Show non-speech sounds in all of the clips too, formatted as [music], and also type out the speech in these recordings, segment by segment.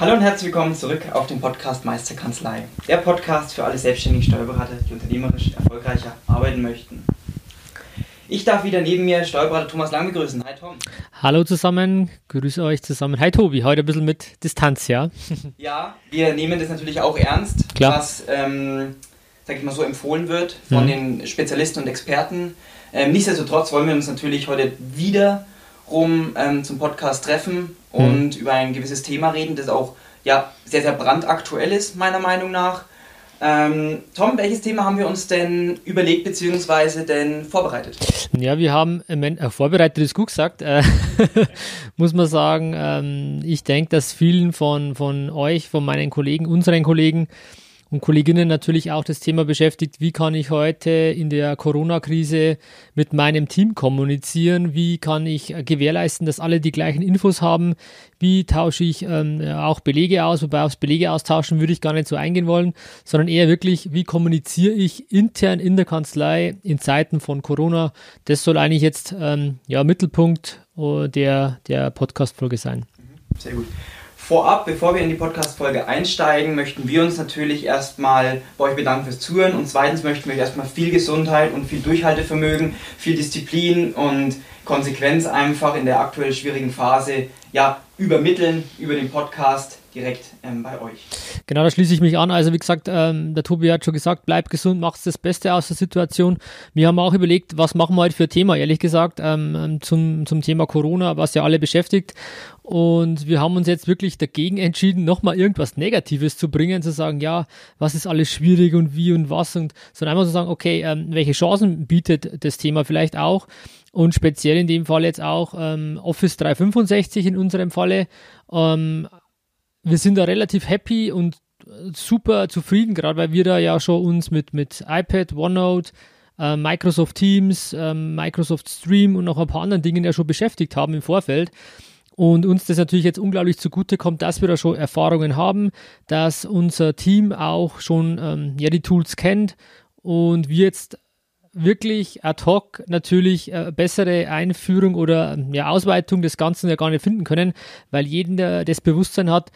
Hallo und herzlich willkommen zurück auf dem Podcast Meisterkanzlei. Der Podcast für alle selbstständigen Steuerberater, die unternehmerisch erfolgreicher arbeiten möchten. Ich darf wieder neben mir Steuerberater Thomas Lang begrüßen. Hi Tom. Hallo zusammen, grüße euch zusammen. Hi Tobi, heute ein bisschen mit Distanz, ja? [laughs] ja, wir nehmen das natürlich auch ernst, Klar. was, ähm, sag ich mal so, empfohlen wird von mhm. den Spezialisten und Experten. Ähm, nichtsdestotrotz wollen wir uns natürlich heute wiederum ähm, zum Podcast treffen und mhm. über ein gewisses Thema reden, das auch ja, sehr, sehr brandaktuell ist, meiner Meinung nach. Ähm, Tom, welches Thema haben wir uns denn überlegt bzw. denn vorbereitet? Ja, wir haben äh, vorbereitet, ist gut gesagt, äh, [laughs] muss man sagen. Ähm, ich denke, dass vielen von, von euch, von meinen Kollegen, unseren Kollegen, und Kolleginnen natürlich auch das Thema beschäftigt, wie kann ich heute in der Corona-Krise mit meinem Team kommunizieren, wie kann ich gewährleisten, dass alle die gleichen Infos haben, wie tausche ich ähm, auch Belege aus, wobei aufs Belege austauschen würde ich gar nicht so eingehen wollen, sondern eher wirklich, wie kommuniziere ich intern in der Kanzlei in Zeiten von Corona. Das soll eigentlich jetzt ähm, ja, Mittelpunkt äh, der, der Podcast-Folge sein. Sehr gut. Vorab, bevor wir in die Podcast-Folge einsteigen, möchten wir uns natürlich erstmal bei euch bedanken fürs Zuhören. Und zweitens möchten wir euch erstmal viel Gesundheit und viel Durchhaltevermögen, viel Disziplin und Konsequenz einfach in der aktuell schwierigen Phase ja, übermitteln über den Podcast direkt ähm, bei euch. Genau, da schließe ich mich an. Also wie gesagt, ähm, der Tobi hat schon gesagt, bleib gesund, macht das Beste aus der Situation. Wir haben auch überlegt, was machen wir heute für Thema, ehrlich gesagt, ähm, zum, zum Thema Corona, was ja alle beschäftigt. Und wir haben uns jetzt wirklich dagegen entschieden, nochmal irgendwas Negatives zu bringen, zu sagen, ja, was ist alles schwierig und wie und was und sondern einfach zu sagen, okay, ähm, welche Chancen bietet das Thema vielleicht auch und speziell in dem Fall jetzt auch ähm, Office 365 in unserem Falle. Ähm, wir sind da relativ happy und äh, super zufrieden, gerade weil wir da ja schon uns mit, mit iPad, OneNote, äh, Microsoft Teams, äh, Microsoft Stream und noch ein paar anderen Dingen ja schon beschäftigt haben im Vorfeld. Und uns das natürlich jetzt unglaublich zugute kommt, dass wir da schon Erfahrungen haben, dass unser Team auch schon ähm, ja, die Tools kennt und wir jetzt wirklich ad hoc natürlich äh, bessere Einführung oder ja, Ausweitung des Ganzen ja gar nicht finden können, weil jeder das Bewusstsein hat,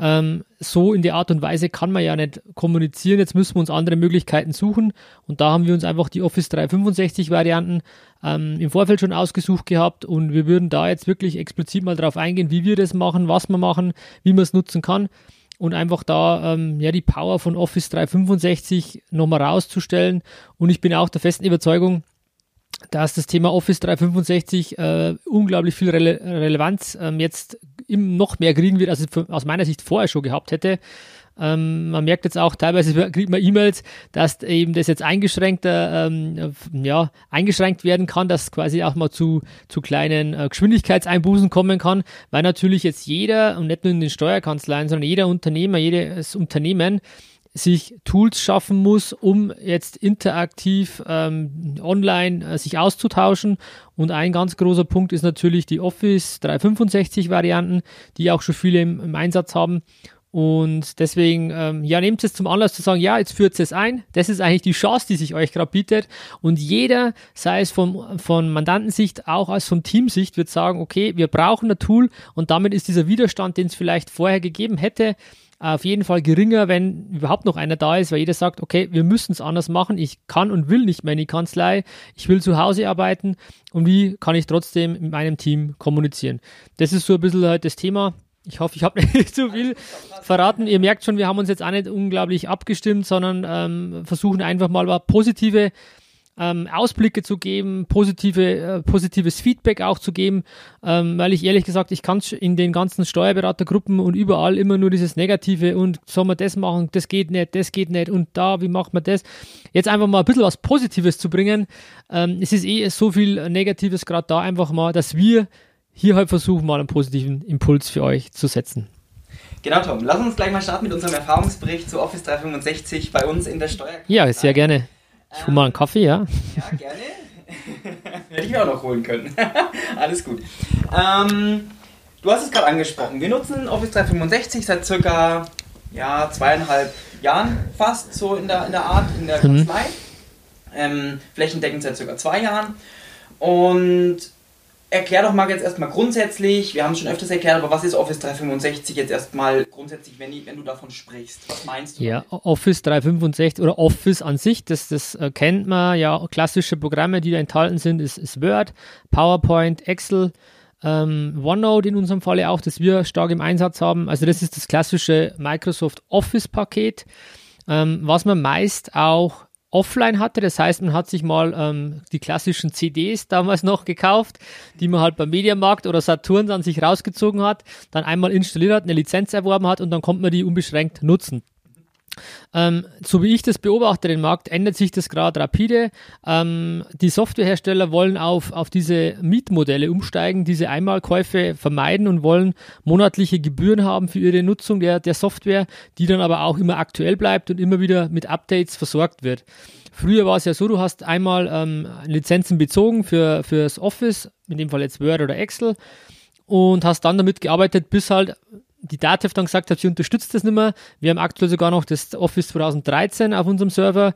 ähm, so in der Art und Weise kann man ja nicht kommunizieren. Jetzt müssen wir uns andere Möglichkeiten suchen. Und da haben wir uns einfach die Office 365 Varianten ähm, im Vorfeld schon ausgesucht gehabt. Und wir würden da jetzt wirklich explizit mal darauf eingehen, wie wir das machen, was wir machen, wie man es nutzen kann. Und einfach da ähm, ja die Power von Office 365 nochmal rauszustellen. Und ich bin auch der festen Überzeugung, dass das Thema Office 365 äh, unglaublich viel Rele Relevanz ähm, jetzt im noch mehr kriegen wird, als es aus meiner Sicht vorher schon gehabt hätte. Ähm, man merkt jetzt auch teilweise kriegt man E-Mails, dass eben das jetzt eingeschränkter, ähm, ja, eingeschränkt werden kann, dass quasi auch mal zu, zu kleinen äh, Geschwindigkeitseinbußen kommen kann, weil natürlich jetzt jeder und nicht nur in den Steuerkanzleien, sondern jeder Unternehmer, jedes Unternehmen sich Tools schaffen muss, um jetzt interaktiv ähm, online äh, sich auszutauschen. Und ein ganz großer Punkt ist natürlich die Office 365 Varianten, die auch schon viele im, im Einsatz haben. Und deswegen, ähm, ja, nehmt es zum Anlass zu sagen, ja, jetzt führt es ein. Das ist eigentlich die Chance, die sich euch gerade bietet. Und jeder, sei es von, von Mandantensicht, auch als von Teamsicht, wird sagen, okay, wir brauchen ein Tool und damit ist dieser Widerstand, den es vielleicht vorher gegeben hätte, auf jeden Fall geringer, wenn überhaupt noch einer da ist, weil jeder sagt, okay, wir müssen es anders machen, ich kann und will nicht mehr in die Kanzlei, ich will zu Hause arbeiten und wie kann ich trotzdem mit meinem Team kommunizieren. Das ist so ein bisschen halt das Thema. Ich hoffe, ich habe [laughs] nicht zu viel verraten. Ihr merkt schon, wir haben uns jetzt auch nicht unglaublich abgestimmt, sondern ähm, versuchen einfach mal positive ähm, Ausblicke zu geben, positive, äh, positives Feedback auch zu geben, ähm, weil ich ehrlich gesagt, ich kann in den ganzen Steuerberatergruppen und überall immer nur dieses Negative und soll man das machen, das geht nicht, das geht nicht und da, wie macht man das? Jetzt einfach mal ein bisschen was Positives zu bringen. Ähm, es ist eh so viel Negatives gerade da, einfach mal, dass wir hier halt versuchen, mal einen positiven Impuls für euch zu setzen. Genau, Tom. Lass uns gleich mal starten mit unserem Erfahrungsbericht zu Office 365 bei uns in der Steuerkanzlei. Ja, sehr gerne. Ich hole mal einen Kaffee, ja. Ja, gerne. [laughs] Hätte ich mir auch noch holen können. [laughs] Alles gut. Ähm, du hast es gerade angesprochen. Wir nutzen Office 365 seit circa ja, zweieinhalb Jahren fast so in der, in der Art, in der Mhm. Kanzlei. Ähm, flächendeckend seit circa zwei Jahren. Und erklär doch mal jetzt erstmal grundsätzlich, wir haben es schon öfters erklärt, aber was ist Office 365 jetzt erstmal grundsätzlich, wenn, ich, wenn du davon sprichst? Was meinst du? Ja, Office 365 oder Office an sich, das, das äh, kennt man ja. Klassische Programme, die da enthalten sind, ist, ist Word, PowerPoint, Excel, ähm, OneNote in unserem Falle auch, das wir stark im Einsatz haben. Also das ist das klassische Microsoft Office-Paket, ähm, was man meist auch offline hatte. Das heißt, man hat sich mal ähm, die klassischen CDs damals noch gekauft, die man halt beim Mediamarkt oder Saturn dann sich rausgezogen hat, dann einmal installiert hat, eine Lizenz erworben hat und dann konnte man die unbeschränkt nutzen. Ähm, so wie ich das beobachte, den Markt, ändert sich das gerade rapide. Ähm, die Softwarehersteller wollen auf, auf diese Mietmodelle umsteigen, diese Einmalkäufe vermeiden und wollen monatliche Gebühren haben für ihre Nutzung der, der Software, die dann aber auch immer aktuell bleibt und immer wieder mit Updates versorgt wird. Früher war es ja so, du hast einmal ähm, Lizenzen bezogen für fürs Office, in dem Fall jetzt Word oder Excel, und hast dann damit gearbeitet, bis halt die Datev dann gesagt hat, sie unterstützt das nicht mehr. Wir haben aktuell sogar noch das Office 2013 auf unserem Server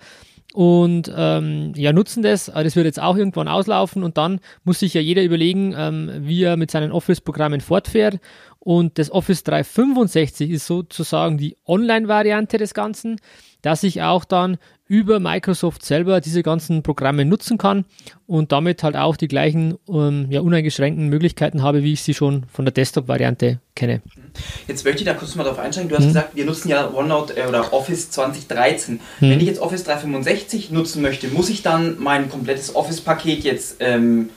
und ähm, ja, nutzen das. Aber das wird jetzt auch irgendwann auslaufen und dann muss sich ja jeder überlegen, ähm, wie er mit seinen Office-Programmen fortfährt. Und das Office 365 ist sozusagen die Online-Variante des Ganzen, dass ich auch dann über Microsoft selber diese ganzen Programme nutzen kann und damit halt auch die gleichen ähm, ja, uneingeschränkten Möglichkeiten habe, wie ich sie schon von der Desktop-Variante kenne. Jetzt möchte ich da kurz mal drauf einsteigen. Du Mhm. hast gesagt, wir nutzen ja OneNote äh, oder Office 2013. Mhm. Wenn ich jetzt Office 365 nutzen möchte, muss ich dann mein komplettes Office-Paket jetzt ähm,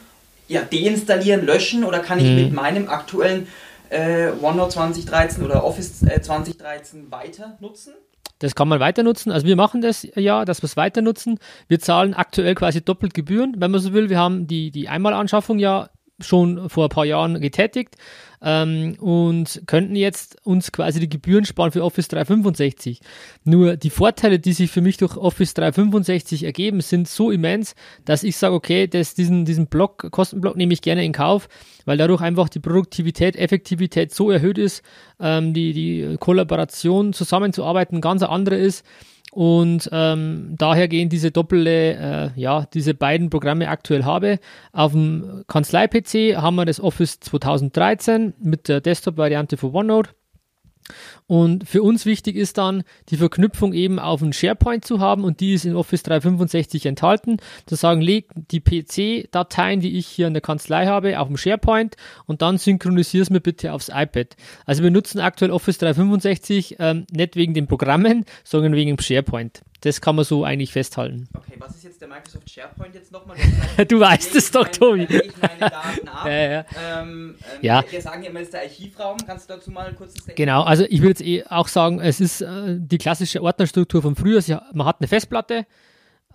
ja, deinstallieren, löschen oder kann ich Mhm. mit meinem aktuellen äh, OneNote 2013 oder Office äh, 2013 weiter nutzen? Das kann man weiter nutzen. Also wir machen das ja, dass wir es weiter nutzen. Wir zahlen aktuell quasi doppelt Gebühren, wenn man so will. Wir haben die, die Einmalanschaffung ja schon vor ein paar Jahren getätigt ähm, und könnten jetzt uns quasi die Gebühren sparen für Office 365. Nur die Vorteile, die sich für mich durch Office 365 ergeben, sind so immens, dass ich sage, okay, das, diesen, diesen Block, Kostenblock nehme ich gerne in Kauf, weil dadurch einfach die Produktivität, Effektivität so erhöht ist, ähm, die, die Kollaboration zusammenzuarbeiten ganz andere ist. Und ähm, daher gehen diese Doppel, äh, ja, diese beiden Programme aktuell habe. Auf dem Kanzlei-PC haben wir das Office 2013 mit der Desktop-Variante für OneNote. Und für uns wichtig ist dann die Verknüpfung eben auf einen SharePoint zu haben und die ist in Office 365 enthalten. Zu sagen, leg die PC-Dateien, die ich hier in der Kanzlei habe, auf dem SharePoint und dann synchronisier es mir bitte aufs iPad. Also wir nutzen aktuell Office 365 ähm, nicht wegen den Programmen, sondern wegen dem SharePoint. Das kann man so eigentlich festhalten. Okay, was ist jetzt der Microsoft SharePoint jetzt nochmal? [laughs] Du weißt es doch, Tobi. [laughs] Ich meine Daten ab. [laughs] Ja, ja. Ähm, ähm, Ja. Wir sagen ja immer, ist der Archivraum. Kannst du dazu mal ein kurzes Statement Genau, also ich würde jetzt eh auch sagen, es ist äh, die klassische Ordnerstruktur von früher. Man hat eine Festplatte,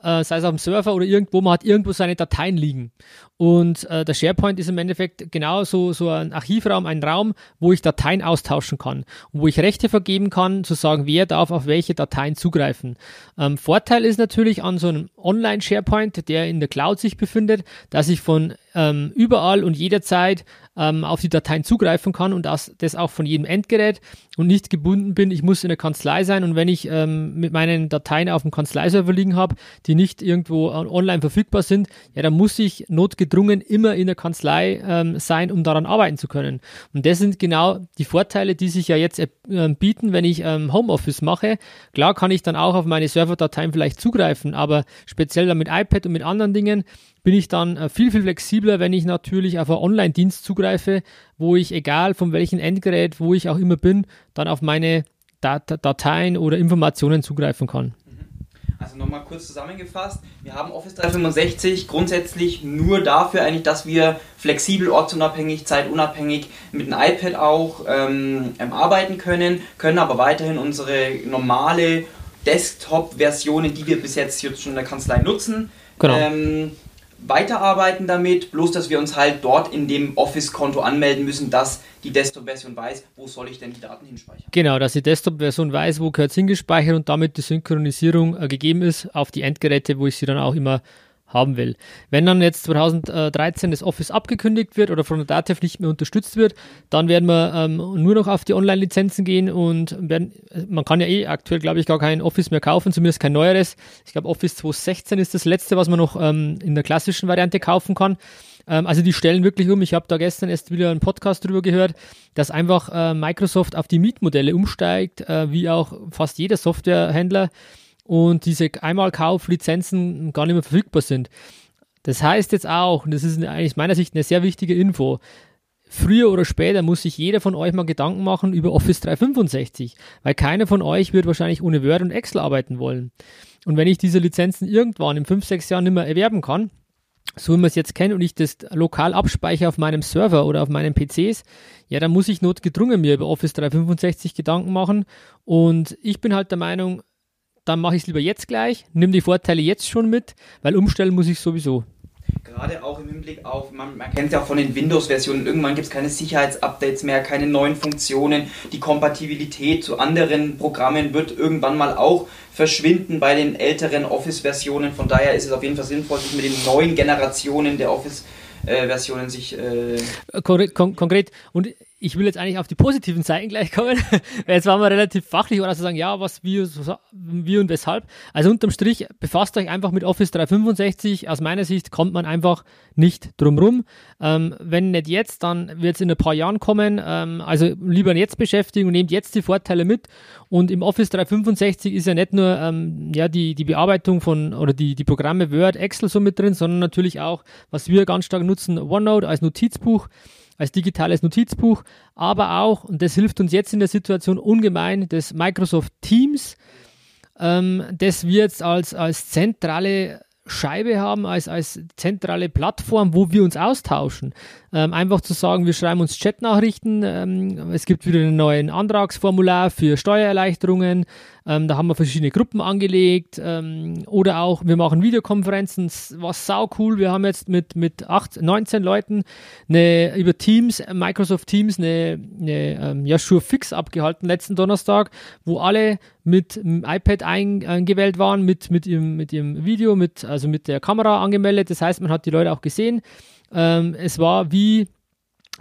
äh, sei es auf dem Server oder irgendwo, man hat irgendwo seine Dateien liegen. Und äh, der SharePoint ist im Endeffekt genau so, so ein Archivraum, ein Raum, wo ich Dateien austauschen kann und wo ich Rechte vergeben kann, zu sagen, wer darf auf welche Dateien zugreifen. Ähm, Vorteil ist natürlich an so einem Online-SharePoint, der in der Cloud sich befindet, dass ich von ähm, überall und jederzeit ähm, auf die Dateien zugreifen kann und das, das auch von jedem Endgerät und nicht gebunden bin, ich muss in der Kanzlei sein und wenn ich ähm, mit meinen Dateien auf dem Kanzleiserver liegen habe, die nicht irgendwo äh, online verfügbar sind, ja, dann muss ich notgedrungen immer in der Kanzlei ähm, sein, um daran arbeiten zu können. Und das sind genau die Vorteile, die sich ja jetzt äh, bieten, wenn ich ähm, Homeoffice mache. Klar kann ich dann auch auf meine Serverdateien vielleicht zugreifen, aber speziell dann mit iPad und mit anderen Dingen bin ich dann äh, viel, viel flexibler, wenn ich natürlich auf einen Online-Dienst zugreife, wo ich, egal von welchem Endgerät, wo ich auch immer bin, dann auf meine Dat Dateien oder Informationen zugreifen kann. Also nochmal kurz zusammengefasst, wir haben Office 365 grundsätzlich nur dafür eigentlich, dass wir flexibel, ortsunabhängig, zeitunabhängig mit dem iPad auch ähm, ähm, arbeiten können, können aber weiterhin unsere normale Desktop-Versionen, die wir bis jetzt jetzt schon in der Kanzlei nutzen, Genau. ähm, weiterarbeiten damit, bloß dass wir uns halt dort in dem Office-Konto anmelden müssen, dass die Desktop-Version weiß, wo soll ich denn die Daten hinspeichern. Genau, dass die Desktop-Version weiß, wo gehört es hingespeichert und damit die Synchronisierung äh, gegeben ist auf die Endgeräte, wo ich sie dann auch immer haben will. Wenn dann jetzt 2013 das Office abgekündigt wird oder von der Datev nicht mehr unterstützt wird, dann werden wir ähm, nur noch auf die Online-Lizenzen gehen und werden, man kann ja eh aktuell, glaube ich, gar kein Office mehr kaufen, zumindest kein neueres. Ich glaube, Office 2016 ist das letzte, was man noch ähm, in der klassischen Variante kaufen kann. Ähm, also die stellen wirklich um. Ich habe da gestern erst wieder einen Podcast drüber gehört, dass einfach äh, Microsoft auf die Mietmodelle umsteigt, äh, wie auch fast jeder Softwarehändler und diese Einmalkauflizenzen gar nicht mehr verfügbar sind. Das heißt jetzt auch, und das ist eigentlich meiner Sicht eine sehr wichtige Info, früher oder später muss sich jeder von euch mal Gedanken machen über Office 365, weil keiner von euch wird wahrscheinlich ohne Word und Excel arbeiten wollen. Und wenn ich diese Lizenzen irgendwann in 5, 6 Jahren nicht mehr erwerben kann, so wie man es jetzt kennt und ich das lokal abspeichere auf meinem Server oder auf meinen PCs, ja, dann muss ich notgedrungen mir über Office 365 Gedanken machen. Und ich bin halt der Meinung, dann mache ich es lieber jetzt gleich, nimm die Vorteile jetzt schon mit, weil umstellen muss ich sowieso. Gerade auch im Hinblick auf, man, man kennt es ja auch von den Windows-Versionen, irgendwann gibt es keine Sicherheitsupdates mehr, keine neuen Funktionen. Die Kompatibilität zu anderen Programmen wird irgendwann mal auch verschwinden bei den älteren Office-Versionen. Von daher ist es auf jeden Fall sinnvoll, sich mit den neuen Generationen der Office-Versionen sich. Äh konkret, kon konkret. Und ich will jetzt eigentlich auf die positiven Seiten gleich kommen. [laughs] jetzt waren wir relativ fachlich oder also sagen, ja, was, wie, wie und weshalb. Also unterm Strich, befasst euch einfach mit Office 365. Aus meiner Sicht kommt man einfach nicht drum rum. Ähm, wenn nicht jetzt, dann wird es in ein paar Jahren kommen. Ähm, also lieber jetzt beschäftigen und nehmt jetzt die Vorteile mit. Und im Office 365 ist ja nicht nur ähm, ja, die, die Bearbeitung von oder die, die Programme Word, Excel so mit drin, sondern natürlich auch, was wir ganz stark nutzen, OneNote als Notizbuch als digitales Notizbuch, aber auch, und das hilft uns jetzt in der Situation ungemein, das Microsoft Teams, ähm, das wir jetzt als, als zentrale Scheibe haben, als, als zentrale Plattform, wo wir uns austauschen. Ähm, einfach zu sagen, wir schreiben uns Chatnachrichten, ähm, es gibt wieder ein neues Antragsformular für Steuererleichterungen, ähm, da haben wir verschiedene Gruppen angelegt ähm, oder auch wir machen Videokonferenzen, was sau cool. Wir haben jetzt mit, mit 8, 19 Leuten eine, über Teams, Microsoft Teams, eine, eine ähm, ja, Sure Fix abgehalten letzten Donnerstag, wo alle mit dem iPad ein, eingewählt waren, mit, mit, ihrem, mit ihrem Video, mit, also mit der Kamera angemeldet. Das heißt, man hat die Leute auch gesehen. Ähm, es war wie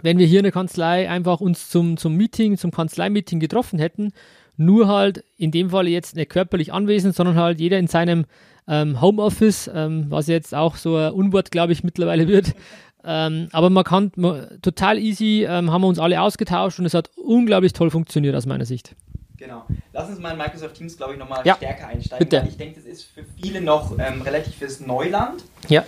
wenn wir hier in der Kanzlei einfach uns zum, zum Meeting, zum Kanzleimeeting getroffen hätten nur halt in dem Fall jetzt nicht körperlich anwesend, sondern halt jeder in seinem ähm, Homeoffice, ähm, was jetzt auch so ein Unwort, glaube ich, mittlerweile wird. [laughs] Ähm, aber man kann man, total easy, ähm, haben wir uns alle ausgetauscht und es hat unglaublich toll funktioniert aus meiner Sicht. Genau. Lass uns mal in Microsoft Teams, glaube ich, nochmal ja. stärker einsteigen. Bitte. Weil ich denke, das ist für viele noch ähm, relativ fürs Neuland. Ja.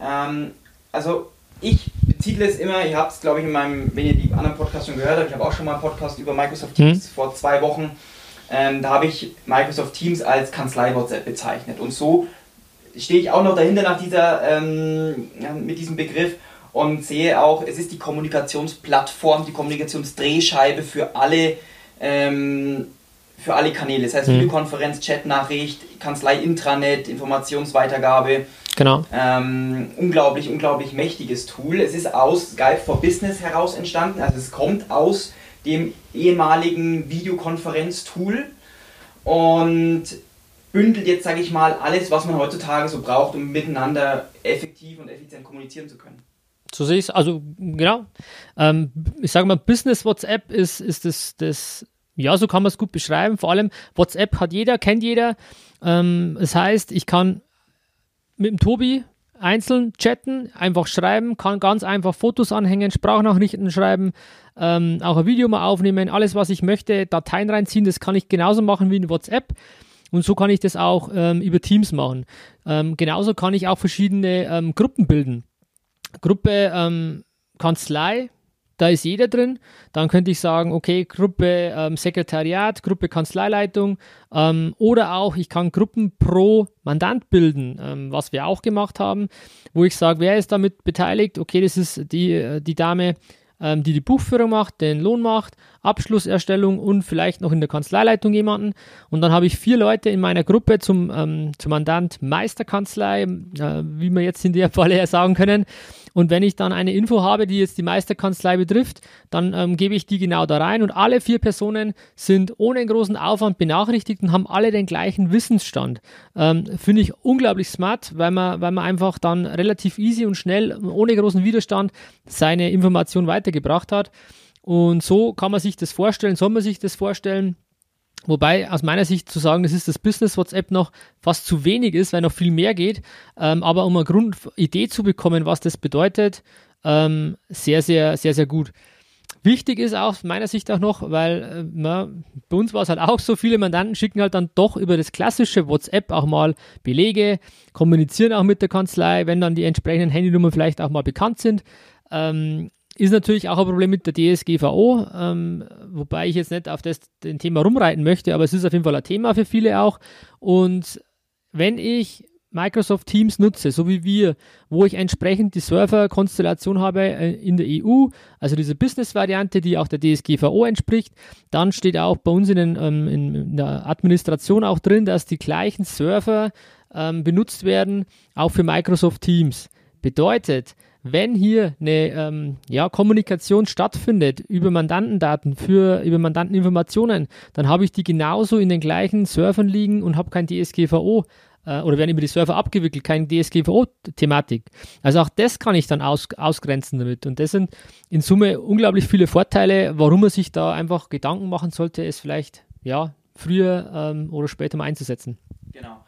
Ähm, also ich beziehe es immer, ihr habt es, glaube ich, in meinem, wenn ihr die anderen Podcasts schon gehört habt, ich habe auch schon mal einen Podcast über Microsoft Teams mhm. vor zwei Wochen. Ähm, da habe ich Microsoft Teams als Kanzlei-WhatsApp bezeichnet. Und so stehe ich auch noch dahinter nach dieser, ähm, mit diesem Begriff und sehe auch, es ist die Kommunikationsplattform, die Kommunikationsdrehscheibe für alle, ähm, für alle Kanäle. Das heißt mhm. Videokonferenz, Chatnachricht, Kanzlei-Intranet, Informationsweitergabe. Genau. Ähm, unglaublich, unglaublich mächtiges Tool. Es ist aus Skype for Business heraus entstanden, also es kommt aus dem ehemaligen Videokonferenz-Tool und bündelt jetzt, sage ich mal, alles, was man heutzutage so braucht, um miteinander effektiv und effizient kommunizieren zu können. So sehe ich es, also genau. Ähm, ich sage mal, Business WhatsApp ist, ist das, das, ja, so kann man es gut beschreiben. Vor allem WhatsApp hat jeder, kennt jeder. Ähm, das heißt, ich kann mit dem Tobi einzeln chatten, einfach schreiben, kann ganz einfach Fotos anhängen, Sprachnachrichten schreiben, ähm, auch ein Video mal aufnehmen, alles was ich möchte, Dateien reinziehen, das kann ich genauso machen wie in WhatsApp. Und so kann ich das auch ähm, über Teams machen. Ähm, genauso kann ich auch verschiedene ähm, Gruppen bilden. Gruppe ähm, Kanzlei, da ist jeder drin. Dann könnte ich sagen, okay, Gruppe ähm, Sekretariat, Gruppe Kanzleileitung ähm, oder auch ich kann Gruppen pro Mandant bilden, ähm, was wir auch gemacht haben, wo ich sage, wer ist damit beteiligt? Okay, das ist die, äh, die Dame, ähm, die die Buchführung macht, den Lohn macht, Abschlusserstellung und vielleicht noch in der Kanzleileitung jemanden. Und dann habe ich vier Leute in meiner Gruppe zum, ähm, zum Mandant Meisterkanzlei, äh, wie wir jetzt in der [laughs] Falle ja sagen können. Und wenn ich dann eine Info habe, die jetzt die Meisterkanzlei betrifft, dann ähm, gebe ich die genau da rein. Und alle vier Personen sind ohne großen Aufwand benachrichtigt und haben alle den gleichen Wissensstand. Ähm, Finde ich unglaublich smart, weil man, weil man einfach dann relativ easy und schnell, ohne großen Widerstand, seine Information weitergebracht hat. Und so kann man sich das vorstellen, soll man sich das vorstellen. Wobei aus meiner Sicht zu sagen, das ist das Business WhatsApp noch fast zu wenig ist, weil noch viel mehr geht. Ähm, aber um eine Grundidee zu bekommen, was das bedeutet, ähm, sehr, sehr, sehr, sehr gut. Wichtig ist aus meiner Sicht auch noch, weil äh, na, bei uns war es halt auch so, viele Mandanten schicken halt dann doch über das klassische WhatsApp auch mal Belege, kommunizieren auch mit der Kanzlei, wenn dann die entsprechenden Handynummern vielleicht auch mal bekannt sind. Ähm, ist natürlich auch ein Problem mit der DSGVO, ähm, wobei ich jetzt nicht auf das den Thema rumreiten möchte, aber es ist auf jeden Fall ein Thema für viele auch. Und wenn ich Microsoft Teams nutze, so wie wir, wo ich entsprechend die Serverkonstellation habe äh, in der EU, also diese Business-Variante, die auch der DSGVO entspricht, dann steht auch bei uns in, den, ähm, in der Administration auch drin, dass die gleichen Server ähm, benutzt werden, auch für Microsoft Teams. Bedeutet, wenn hier eine ähm, ja, Kommunikation stattfindet über Mandantendaten, für, über Mandanteninformationen, dann habe ich die genauso in den gleichen Servern liegen und habe kein DSGVO äh, oder werden über die Server abgewickelt, keine DSGVO-Thematik. Also auch das kann ich dann aus, ausgrenzen damit. Und das sind in Summe unglaublich viele Vorteile, warum man sich da einfach Gedanken machen sollte, es vielleicht ja, früher ähm, oder später mal einzusetzen. Genau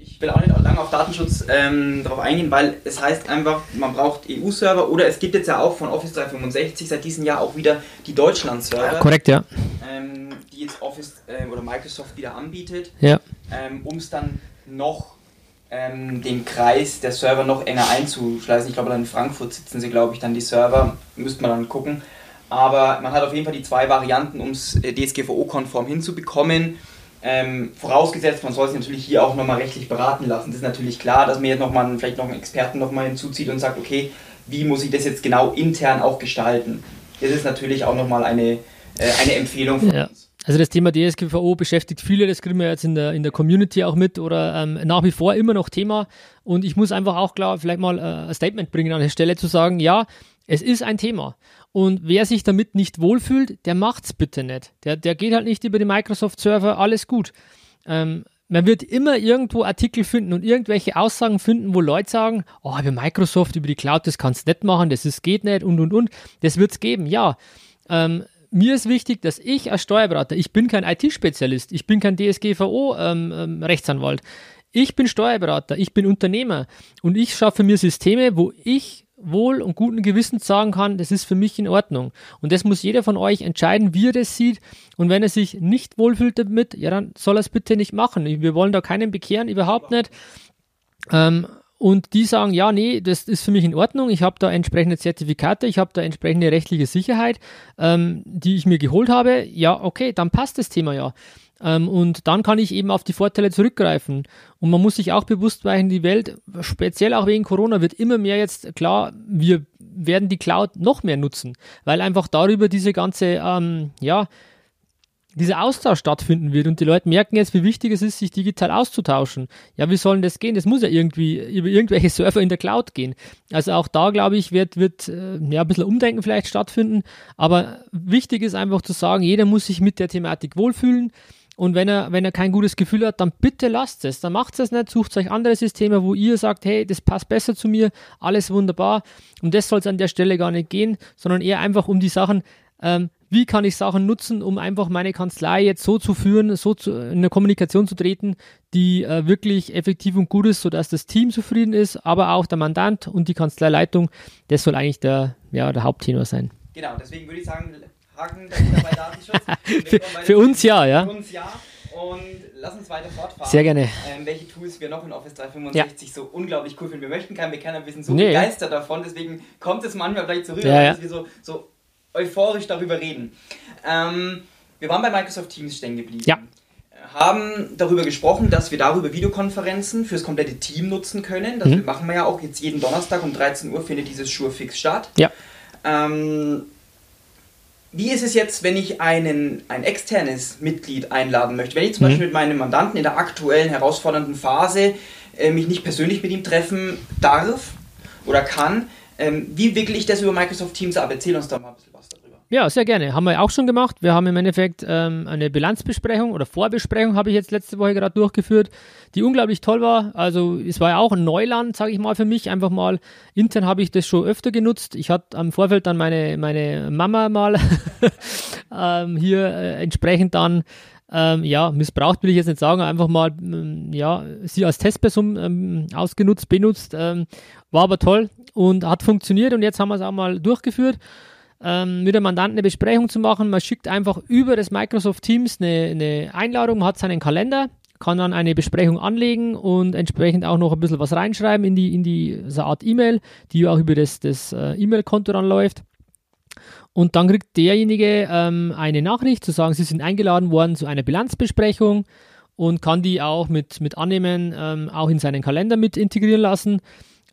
ich will auch nicht lange auf Datenschutz ähm, darauf eingehen, weil es heißt einfach, man braucht EU-Server oder es gibt jetzt ja auch von Office 365 seit diesem Jahr auch wieder die Deutschland-Server. Ja, korrekt, ja. Ähm, die jetzt Office äh, oder Microsoft wieder anbietet, ja. ähm, um es dann noch ähm, den Kreis der Server noch enger einzuschleißen. Ich glaube, dann in Frankfurt sitzen sie, glaube ich, dann die Server, müsste man dann gucken. Aber man hat auf jeden Fall die zwei Varianten, um es äh, DSGVO-konform hinzubekommen. Ähm, vorausgesetzt, man soll sich natürlich hier auch nochmal rechtlich beraten lassen. Das ist natürlich klar, dass man jetzt nochmal vielleicht noch einen Experten nochmal hinzuzieht und sagt, okay, wie muss ich das jetzt genau intern auch gestalten? Das ist natürlich auch nochmal eine, äh, eine Empfehlung von ja. uns. Also das Thema DSGVO beschäftigt viele, das kriegen wir jetzt in der, in der Community auch mit oder ähm, nach wie vor immer noch Thema. Und ich muss einfach auch klar vielleicht mal äh, ein Statement bringen an der Stelle zu sagen, ja, es ist ein Thema. Und wer sich damit nicht wohlfühlt, der macht's bitte nicht. Der, der geht halt nicht über die Microsoft-Server, alles gut. Ähm, man wird immer irgendwo Artikel finden und irgendwelche Aussagen finden, wo Leute sagen, oh, über Microsoft, über die Cloud, das kannst du nicht machen, das ist, geht nicht und und und. Das wird's geben, ja. Ähm, mir ist wichtig, dass ich als Steuerberater, ich bin kein IT-Spezialist, ich bin kein DSGVO-Rechtsanwalt, ähm, ähm, ich bin Steuerberater, ich bin Unternehmer und ich schaffe mir Systeme, wo ich wohl und guten Gewissens sagen kann, das ist für mich in Ordnung. Und das muss jeder von euch entscheiden, wie er das sieht. Und wenn er sich nicht wohlfühlt damit, ja, dann soll er es bitte nicht machen. Wir wollen da keinen bekehren, überhaupt nicht. Ähm, und die sagen, ja, nee, das ist für mich in Ordnung, ich habe da entsprechende Zertifikate, ich habe da entsprechende rechtliche Sicherheit, ähm, die ich mir geholt habe, ja, okay, dann passt das Thema ja. Ähm, und dann kann ich eben auf die Vorteile zurückgreifen. Und man muss sich auch bewusst machen, die Welt, speziell auch wegen Corona, wird immer mehr jetzt klar, wir werden die Cloud noch mehr nutzen, weil einfach darüber diese ganze, ähm, ja, dieser Austausch stattfinden wird und die Leute merken jetzt, wie wichtig es ist, sich digital auszutauschen. Ja, wie sollen das gehen? Das muss ja irgendwie über irgendwelche [laughs] Server in der Cloud gehen. Also auch da, glaube ich, wird, wird äh, ja, ein bisschen Umdenken vielleicht stattfinden. Aber wichtig ist einfach zu sagen, jeder muss sich mit der Thematik wohlfühlen. Und wenn er, wenn er kein gutes Gefühl hat, dann bitte lasst es. Dann macht es nicht, sucht euch andere Systeme, wo ihr sagt, hey, das passt besser zu mir, alles wunderbar. Und das soll es an der Stelle gar nicht gehen, sondern eher einfach um die Sachen, ähm, wie kann ich Sachen nutzen, um einfach meine Kanzlei jetzt so zu führen, so zu, in eine Kommunikation zu treten, die äh, wirklich effektiv und gut ist, sodass das Team zufrieden ist, aber auch der Mandant und die Kanzleileitung. Das soll eigentlich der, ja, der Haupttenor sein. Genau, deswegen würde ich sagen, Haken dahinter bei Datenschutz. [laughs] für, für uns ja, ja. Für uns ja. Und lass uns weiter fortfahren. Sehr gerne. Ähm, welche Tools wir noch in Office 365 ja. so unglaublich cool finden. Wir möchten kein Bekenner, wir sind so nee, begeistert ja. davon, deswegen kommt es manchmal so rüber, ja, dass wir so, so euphorisch darüber reden. Ähm, wir waren bei Microsoft Teams stehen geblieben. Ja. Haben darüber gesprochen, dass wir darüber Videokonferenzen fürs komplette Team nutzen können. Das mhm. machen wir ja auch jetzt jeden Donnerstag um 13 Uhr findet dieses Sure Fix statt. Ja. Ähm, wie ist es jetzt, wenn ich einen, ein externes Mitglied einladen möchte? Wenn ich zum mhm. Beispiel mit meinem Mandanten in der aktuellen herausfordernden Phase äh, mich nicht persönlich mit ihm treffen darf oder kann, ähm, wie wickle ich das über Microsoft Teams ab? Erzähl uns da mal ein bisschen was. Ja, sehr gerne. Haben wir auch schon gemacht. Wir haben im Endeffekt ähm, eine Bilanzbesprechung oder Vorbesprechung habe ich jetzt letzte Woche gerade durchgeführt, die unglaublich toll war. Also es war ja auch ein Neuland, sage ich mal, für mich. Einfach mal, intern habe ich das schon öfter genutzt. Ich hatte am Vorfeld dann meine, meine Mama mal [laughs] ähm, hier äh, entsprechend dann ähm, ja, missbraucht will ich jetzt nicht sagen, einfach mal ähm, ja, sie als Testperson ähm, ausgenutzt, benutzt, ähm, war aber toll und hat funktioniert und jetzt haben wir es auch mal durchgeführt ähm, mit dem Mandanten eine Besprechung zu machen. Man schickt einfach über das Microsoft Teams eine, eine Einladung, hat seinen Kalender, kann dann eine Besprechung anlegen und entsprechend auch noch ein bisschen was reinschreiben in die, in die so Art E-Mail, die auch über das, das äh, E-Mail-Konto läuft. Und dann kriegt derjenige ähm, eine Nachricht zu sagen, sie sind eingeladen worden zu einer Bilanzbesprechung und kann die auch mit, mit Annehmen ähm, auch in seinen Kalender mit integrieren lassen.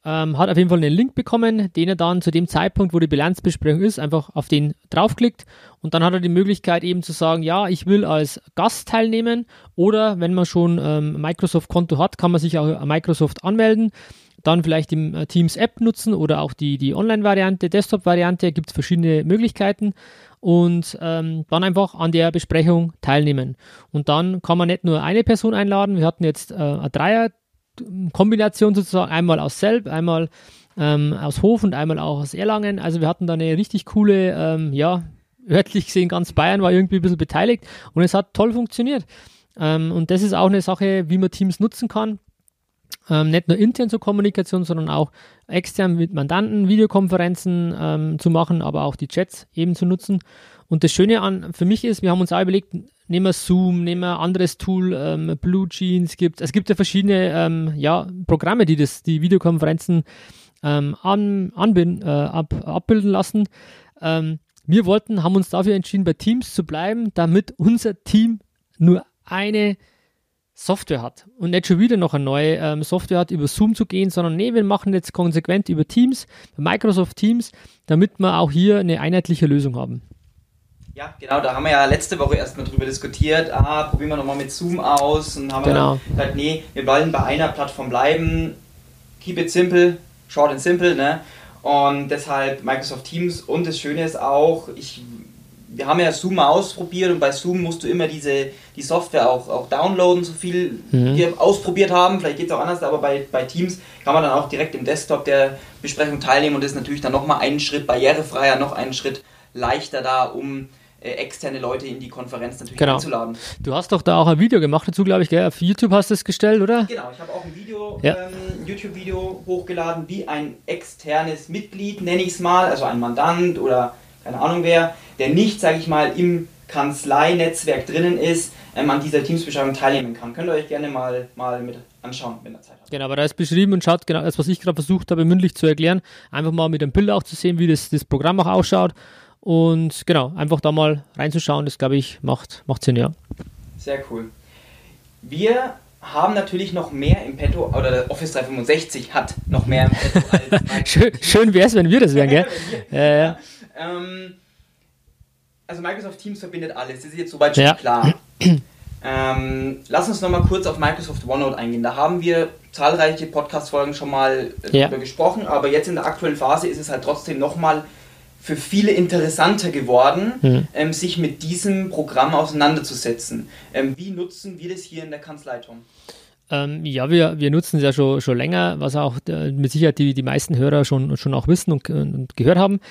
Ähm, hat auf jeden Fall einen Link bekommen, den er dann zu dem Zeitpunkt, wo die Bilanzbesprechung ist, einfach auf den draufklickt. Und dann hat er die Möglichkeit eben zu sagen, ja, ich will als Gast teilnehmen. Oder wenn man schon ähm, Microsoft-Konto hat, kann man sich auch Microsoft anmelden, dann vielleicht die äh, Teams-App nutzen oder auch die, die Online-Variante, Desktop-Variante, gibt es verschiedene Möglichkeiten. Und ähm, dann einfach an der Besprechung teilnehmen. Und dann kann man nicht nur eine Person einladen, wir hatten jetzt äh, eine Dreier- Kombination sozusagen, einmal aus Selb, einmal ähm, aus Hof und einmal auch aus Erlangen. Also wir hatten da eine richtig coole, ähm, ja, örtlich gesehen ganz Bayern war irgendwie ein bisschen beteiligt und es hat toll funktioniert. Ähm, und das ist auch eine Sache, wie man Teams nutzen kann. Ähm, nicht nur intern zur Kommunikation, sondern auch extern mit Mandanten Videokonferenzen ähm, zu machen, aber auch die Chats eben zu nutzen. Und das Schöne an für mich ist, wir haben uns auch überlegt, nehmen wir Zoom, nehmen wir ein anderes Tool, ähm, Blue Jeans gibt es gibt ja verschiedene ähm, ja, Programme, die das, die Videokonferenzen ähm, an, anbinden, äh, ab, abbilden lassen. Ähm, wir wollten, haben uns dafür entschieden, bei Teams zu bleiben, damit unser Team nur eine Software hat und nicht schon wieder noch eine neue ähm, Software hat, über Zoom zu gehen, sondern nee, wir machen jetzt konsequent über Teams, Microsoft Teams, damit wir auch hier eine einheitliche Lösung haben. Ja, genau, da haben wir ja letzte Woche erstmal drüber diskutiert. Ah, probieren wir nochmal mit Zoom aus und haben genau. gesagt, nee, wir wollen bei einer Plattform bleiben. Keep it simple, short and simple, ne? Und deshalb Microsoft Teams und das Schöne ist auch, ich, wir haben ja Zoom mal ausprobiert und bei Zoom musst du immer diese, die Software auch, auch downloaden, so viel mhm. wir ausprobiert haben. Vielleicht geht es auch anders, aber bei, bei Teams kann man dann auch direkt im Desktop der Besprechung teilnehmen und das ist natürlich dann nochmal einen Schritt barrierefreier, noch einen Schritt leichter da, um externe Leute in die Konferenz natürlich genau. einzuladen. Du hast doch da auch ein Video gemacht dazu, glaube ich, gell? Auf YouTube hast du es gestellt, oder? Genau, ich habe auch ein Video, ja. ähm, YouTube-Video hochgeladen, wie ein externes Mitglied, nenne ich es mal, also ein Mandant oder keine Ahnung wer, der nicht, sage ich mal, im Kanzleinetzwerk drinnen ist, ähm, an dieser Teamsbeschreibung teilnehmen kann. Könnt ihr euch gerne mal, mal mit anschauen, wenn ihr Zeit habt. Genau, aber da ist beschrieben und schaut genau das, was ich gerade versucht habe, mündlich zu erklären. Einfach mal mit dem Bild auch zu sehen, wie das, das Programm auch ausschaut. Und genau, einfach da mal reinzuschauen, das glaube ich macht, macht Sinn, ja. Sehr cool. Wir haben natürlich noch mehr im Petto, oder der Office 365 hat noch mehr im Petto [laughs] Schön, schön wäre es, wenn wir das wären, gell? [laughs] ja, ja. Ähm, also Microsoft Teams verbindet alles, das ist jetzt soweit schon ja. klar. Ähm, lass uns nochmal kurz auf Microsoft OneNote eingehen. Da haben wir zahlreiche Podcast-Folgen schon mal äh, ja. darüber gesprochen, aber jetzt in der aktuellen Phase ist es halt trotzdem nochmal für viele interessanter geworden, mhm. ähm, sich mit diesem Programm auseinanderzusetzen. Ähm, wie nutzen wir das hier in der Kanzlei, Tom? Ähm, ja, wir, wir nutzen es ja schon, schon länger, was auch äh, mit Sicherheit die, die meisten Hörer schon, schon auch wissen und, und gehört haben.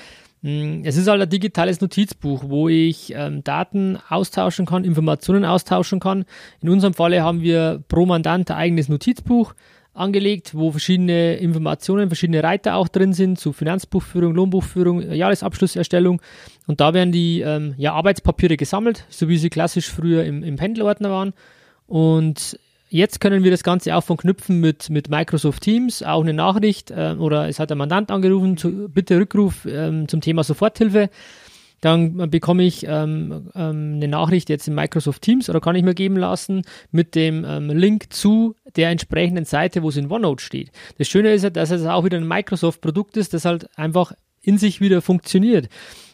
Mm, es ist halt ein digitales Notizbuch, wo ich ähm, Daten austauschen kann, Informationen austauschen kann. In unserem Falle haben wir pro Mandant ein eigenes Notizbuch angelegt, wo verschiedene Informationen, verschiedene Reiter auch drin sind zu Finanzbuchführung, Lohnbuchführung, Jahresabschlusserstellung. Und da werden die ähm, ja, Arbeitspapiere gesammelt, so wie sie klassisch früher im, im Pendelordner waren. Und jetzt können wir das Ganze auch verknüpfen mit, mit Microsoft Teams, auch eine Nachricht äh, oder es hat ein Mandant angerufen, zu, bitte Rückruf ähm, zum Thema Soforthilfe dann bekomme ich ähm, ähm, eine Nachricht jetzt in Microsoft Teams oder kann ich mir geben lassen mit dem ähm, Link zu der entsprechenden Seite, wo es in OneNote steht. Das Schöne ist ja, dass es auch wieder ein Microsoft-Produkt ist, das halt einfach in sich wieder funktioniert.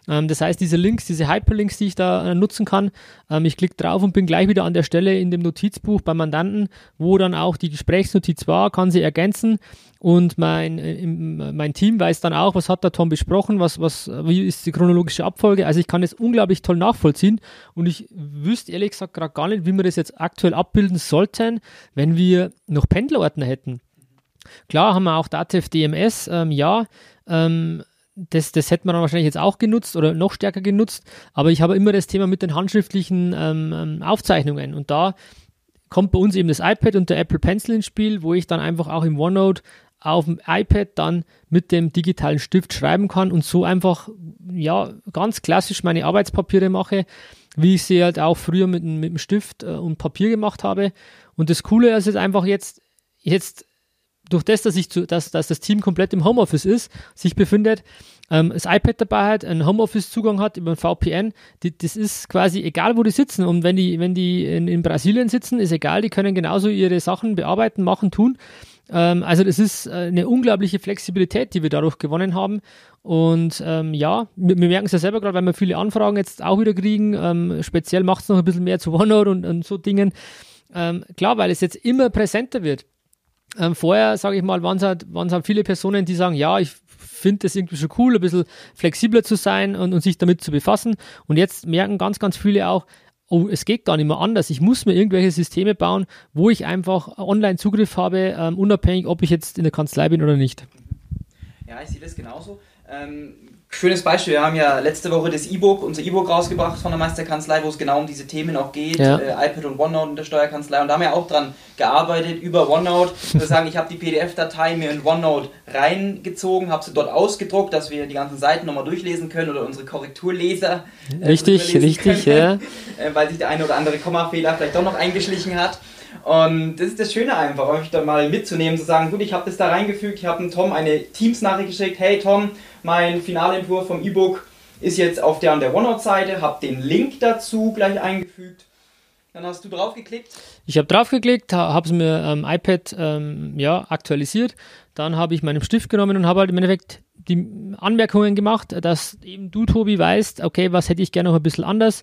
Ähm, das heißt, diese Links, diese Hyperlinks, die ich da äh, nutzen kann, ähm, ich klicke drauf und bin gleich wieder an der Stelle in dem Notizbuch beim Mandanten, wo dann auch die Gesprächsnotiz war, kann sie ergänzen und mein, äh, mein Team weiß dann auch, was hat der Tom besprochen, was, was, wie ist die chronologische Abfolge. Also ich kann das unglaublich toll nachvollziehen und ich wüsste ehrlich gesagt gerade gar nicht, wie wir das jetzt aktuell abbilden sollten, wenn wir noch Pendlerordner hätten. Klar haben wir auch Datev DMS, ähm, ja. Ähm, das, das hätte man dann wahrscheinlich jetzt auch genutzt oder noch stärker genutzt, aber ich habe immer das Thema mit den handschriftlichen ähm, ähm Aufzeichnungen und da kommt bei uns eben das iPad und der Apple Pencil ins Spiel, wo ich dann einfach auch im OneNote auf dem iPad dann mit dem digitalen Stift schreiben kann und so einfach, ja, ganz klassisch meine Arbeitspapiere mache, wie ich sie halt auch früher mit, mit dem Stift äh, und Papier gemacht habe. Und das Coole ist jetzt einfach jetzt, jetzt durch das, dass, ich zu, dass, dass das Team komplett im Homeoffice ist, sich befindet, ähm, das iPad dabei hat, einen Homeoffice-Zugang hat über ein VPN, die, das ist quasi egal, wo die sitzen. Und wenn die, wenn die in, in Brasilien sitzen, ist egal, die können genauso ihre Sachen bearbeiten, machen, tun. Ähm, also das ist äh, eine unglaubliche Flexibilität, die wir dadurch gewonnen haben. Und ähm, ja, wir, wir merken es ja selber gerade, weil wir viele Anfragen jetzt auch wieder kriegen. Ähm, speziell macht es noch ein bisschen mehr zu OneNote und, und so Dingen. Ähm, klar, weil es jetzt immer präsenter wird. Ähm, vorher, sage ich mal, waren es halt, halt viele Personen, die sagen, ja, ich finde es irgendwie schon cool, ein bisschen flexibler zu sein und, und sich damit zu befassen. Und jetzt merken ganz, ganz viele auch, oh, es geht gar nicht mehr anders. Ich muss mir irgendwelche Systeme bauen, wo ich einfach Online-Zugriff habe, ähm, unabhängig, ob ich jetzt in der Kanzlei bin oder nicht. Ja, ich sehe das genauso. Ähm, Schönes Beispiel, wir haben ja letzte Woche das E-Book, unser E-Book rausgebracht von der Meisterkanzlei, wo es genau um diese Themen auch geht, ja. äh, iPad und OneNote in der Steuerkanzlei und da haben wir auch dran gearbeitet über OneNote. Wir sagen, ich habe die PDF-Datei mir in OneNote reingezogen, habe sie dort ausgedruckt, dass wir die ganzen Seiten nochmal durchlesen können oder unsere Korrekturleser äh, richtig, richtig, können, ja. [laughs] Äh, weil sich der eine oder andere Kommafehler vielleicht doch noch eingeschlichen hat. Und das ist das Schöne einfach, euch da mal mitzunehmen, zu sagen, gut, ich habe das da reingefügt, ich habe dem Tom eine Teams-Nachricht geschickt, hey Tom, mein Finalentwurf vom E-Book ist jetzt auf der an der OneNote-Seite, habe den Link dazu gleich eingefügt. Dann hast du draufgeklickt. Ich habe draufgeklickt, habe es mir am ähm, iPad ähm, ja, aktualisiert. Dann habe ich meinen Stift genommen und habe halt im Endeffekt die Anmerkungen gemacht, dass eben du, Tobi, weißt, okay, was hätte ich gerne noch ein bisschen anders.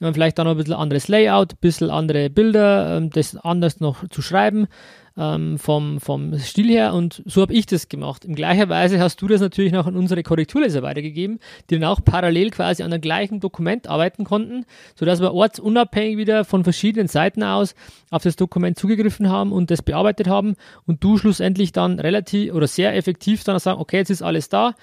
Äh, vielleicht dann noch ein bisschen anderes Layout, ein bisschen andere Bilder, ähm, das anders noch zu schreiben ähm, vom, vom Stil her. Und so habe ich das gemacht. In gleicher Weise hast du das natürlich noch an unsere Korrekturleser weitergegeben, die dann auch parallel quasi an dem gleichen Dokument arbeiten konnten, sodass wir ortsunabhängig wieder von verschiedenen Seiten aus auf das Dokument zugegriffen haben und das bearbeitet haben. Und du schlussendlich dann relativ oder sehr effektiv dann sagen, okay, jetzt ist alles da,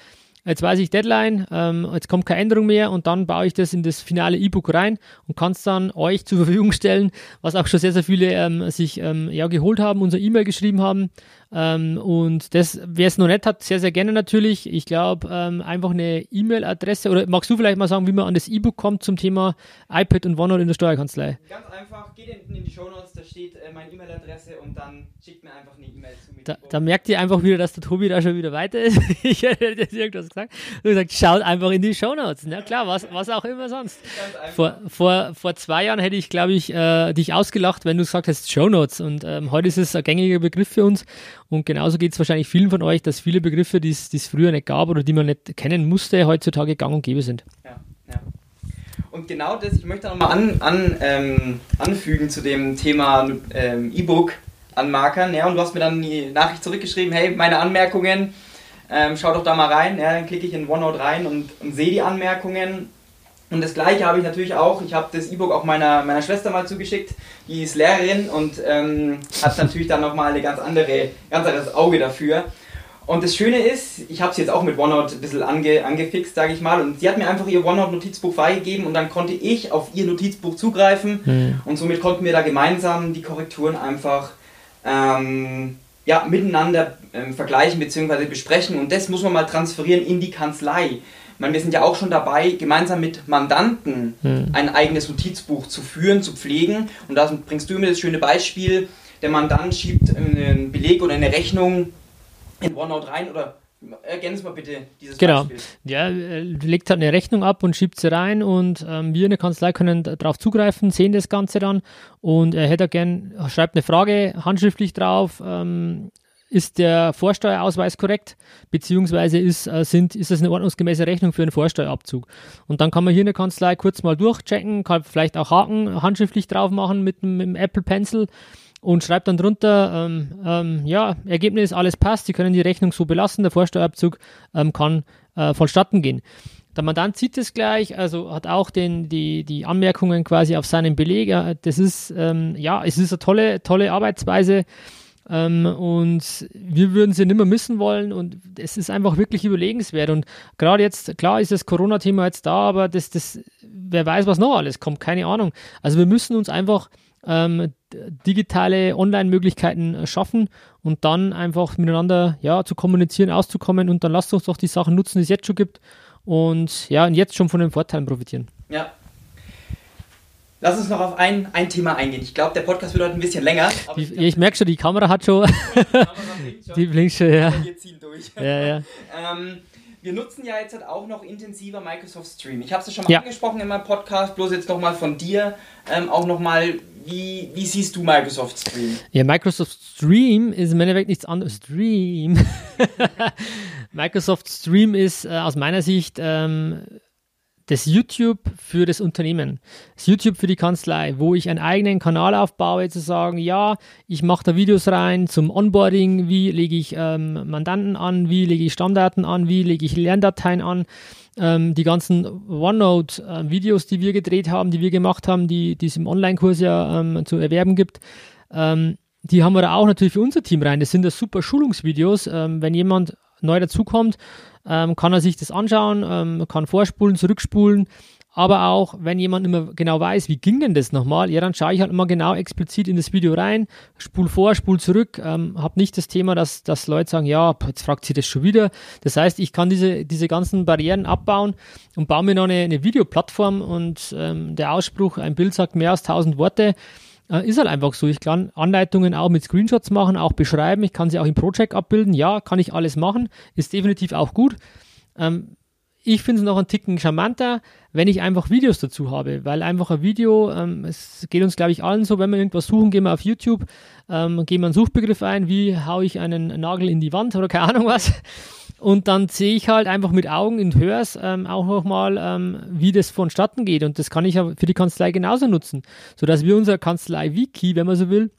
jetzt weiß ich Deadline, ähm, jetzt kommt keine Änderung mehr und dann baue ich das in das finale E-Book rein und kann es dann euch zur Verfügung stellen, was auch schon sehr, sehr viele ähm, sich ähm, ja, geholt haben, unser E-Mail geschrieben haben. Ähm, und das, wer es noch nicht hat, sehr, sehr gerne natürlich. Ich glaube, ähm, einfach eine E-Mail-Adresse oder magst du vielleicht mal sagen, wie man an das E-Book kommt zum Thema iPad und OneNote in der Steuerkanzlei? Ganz einfach, geht hinten in die Show Notes, da steht äh, meine E-Mail-Adresse und dann schickt mir einfach eine E-Mail zu. Da, da, merkt ihr einfach wieder, dass der Tobi da schon wieder weiter ist. [laughs] ich hätte jetzt irgendwas gesagt. Du hast gesagt, schaut einfach in die Show Notes. Na klar, was, was auch immer sonst. Vor, vor, vor zwei Jahren hätte ich, glaube ich, äh, dich ausgelacht, wenn du gesagt hast Show Notes. Und ähm, heute ist es ein gängiger Begriff für uns. Und genauso geht es wahrscheinlich vielen von euch, dass viele Begriffe, die es früher nicht gab oder die man nicht kennen musste, heutzutage gang und gäbe sind. Ja, ja. Und genau das, ich möchte nochmal an, an, ähm, anfügen zu dem Thema ähm, E-Book anmarkern. Ja, und du hast mir dann die Nachricht zurückgeschrieben, hey, meine Anmerkungen, ähm, schau doch da mal rein. Ja, dann klicke ich in OneNote rein und, und sehe die Anmerkungen und das gleiche habe ich natürlich auch. Ich habe das E-Book auch meiner, meiner Schwester mal zugeschickt. Die ist Lehrerin und ähm, hat natürlich dann nochmal ein ganz, andere, ganz anderes Auge dafür. Und das Schöne ist, ich habe sie jetzt auch mit OneNote ein bisschen ange, angefixt, sage ich mal. Und sie hat mir einfach ihr OneNote-Notizbuch freigegeben und dann konnte ich auf ihr Notizbuch zugreifen. Mhm. Und somit konnten wir da gemeinsam die Korrekturen einfach ähm, ja, miteinander ähm, vergleichen bzw. besprechen. Und das muss man mal transferieren in die Kanzlei meine, wir sind ja auch schon dabei, gemeinsam mit Mandanten hm. ein eigenes Notizbuch zu führen, zu pflegen. Und da bringst du mir das schöne Beispiel, der Mandant schiebt einen Beleg oder eine Rechnung in OneNote rein oder Ergänz mal bitte dieses genau. Beispiel. Ja, legt halt eine Rechnung ab und schiebt sie rein und ähm, wir in der Kanzlei können darauf zugreifen, sehen das Ganze dann und er hätte gern, schreibt eine Frage handschriftlich drauf, ähm, ist der Vorsteuerausweis korrekt, beziehungsweise ist, äh, sind, ist das eine ordnungsgemäße Rechnung für einen Vorsteuerabzug. Und dann kann man hier in der Kanzlei kurz mal durchchecken, kann vielleicht auch Haken handschriftlich drauf machen mit, dem Apple Pencil und schreibt dann drunter, ähm, ähm, ja, Ergebnis, alles passt, Sie können die Rechnung so belassen, der Vorsteuerabzug ähm, kann äh, vonstatten gehen. Der Mandant sieht es gleich, also hat auch den, die, die Anmerkungen quasi auf seinen Beleg. Das ist, ähm, ja, es ist eine tolle, tolle Arbeitsweise. Ähm, und wir würden sie nicht mehr missen wollen und es ist einfach wirklich überlegenswert. Und gerade jetzt, klar ist das Corona-Thema jetzt da, aber das, das, wer weiß, was noch alles kommt, keine Ahnung. Also wir müssen uns einfach ähm, digitale Online-Möglichkeiten schaffen und dann einfach miteinander ja, zu kommunizieren, auszukommen und dann lasst uns doch die Sachen nutzen, die es jetzt schon gibt und ja, und jetzt schon von den Vorteilen profitieren. Ja, Lass uns noch auf ein, ein Thema eingehen. Ich glaube, der Podcast wird heute ein bisschen länger. Die, ich, glaub, ich merke schon, die Kamera hat schon. die Kamera blinkt schon. [laughs] Die blinkt schon, ja. Wir ziehen durch. Ja, ja. ähm, wir nutzen ja jetzt halt auch noch intensiver Microsoft Stream. Ich habe es ja schon mal ja. angesprochen in meinem Podcast, bloß jetzt nochmal von dir ähm, auch nochmal, wie, wie siehst du Microsoft Stream? Ja, Microsoft Stream ist im Endeffekt nichts anderes. Stream. [laughs] Microsoft Stream ist äh, aus meiner Sicht ähm, das YouTube für das Unternehmen, das YouTube für die Kanzlei, wo ich einen eigenen Kanal aufbaue, zu sagen, ja, ich mache da Videos rein zum Onboarding, wie lege ich ähm, Mandanten an, wie lege ich Stammdaten an, wie lege ich Lerndateien an, ähm, die ganzen OneNote-Videos, äh, die wir gedreht haben, die wir gemacht haben, die, es im Online-Kurs ja ähm, zu erwerben gibt, ähm, die haben wir da auch natürlich für unser Team rein. Das sind das super Schulungsvideos. Ähm, wenn jemand neu dazukommt, ähm, kann er sich das anschauen, ähm, kann vorspulen, zurückspulen. Aber auch, wenn jemand immer genau weiß, wie ging denn das nochmal, ja, dann schaue ich halt immer genau explizit in das Video rein, spul vor, spul zurück, ähm, habe nicht das Thema, dass, dass Leute sagen, ja, jetzt fragt sie das schon wieder. Das heißt, ich kann diese, diese ganzen Barrieren abbauen und baue mir noch eine, eine Videoplattform und ähm, der Ausspruch, ein Bild sagt mehr als tausend Worte, äh, ist halt einfach so. Ich kann Anleitungen auch mit Screenshots machen, auch beschreiben. Ich kann sie auch im Project abbilden. Ja, kann ich alles machen. Ist definitiv auch gut. Ähm, ich finde es noch einen Ticken charmanter, wenn ich einfach Videos dazu habe, weil einfach ein Video, ähm, es geht uns glaube ich allen so, wenn wir irgendwas suchen, gehen wir auf YouTube, ähm, gehen wir einen Suchbegriff ein, wie haue ich einen Nagel in die Wand oder keine Ahnung was. Und dann sehe ich halt einfach mit Augen und höre ähm, auch nochmal, ähm, wie das vonstatten geht. Und das kann ich ja für die Kanzlei genauso nutzen, sodass wir unser Kanzlei-Wiki, wenn man so will,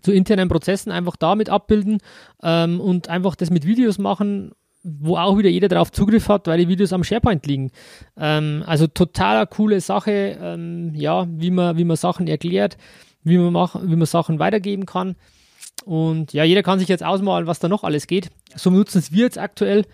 zu internen Prozessen einfach damit abbilden ähm, und einfach das mit Videos machen, wo auch wieder jeder darauf Zugriff hat, weil die Videos am SharePoint liegen. Ähm, also total coole Sache, ähm, ja, wie man, wie man Sachen erklärt, wie man, mach, wie man Sachen weitergeben kann. Und ja, jeder kann sich jetzt ausmalen, was da noch alles geht. So nutzen es wir jetzt aktuell.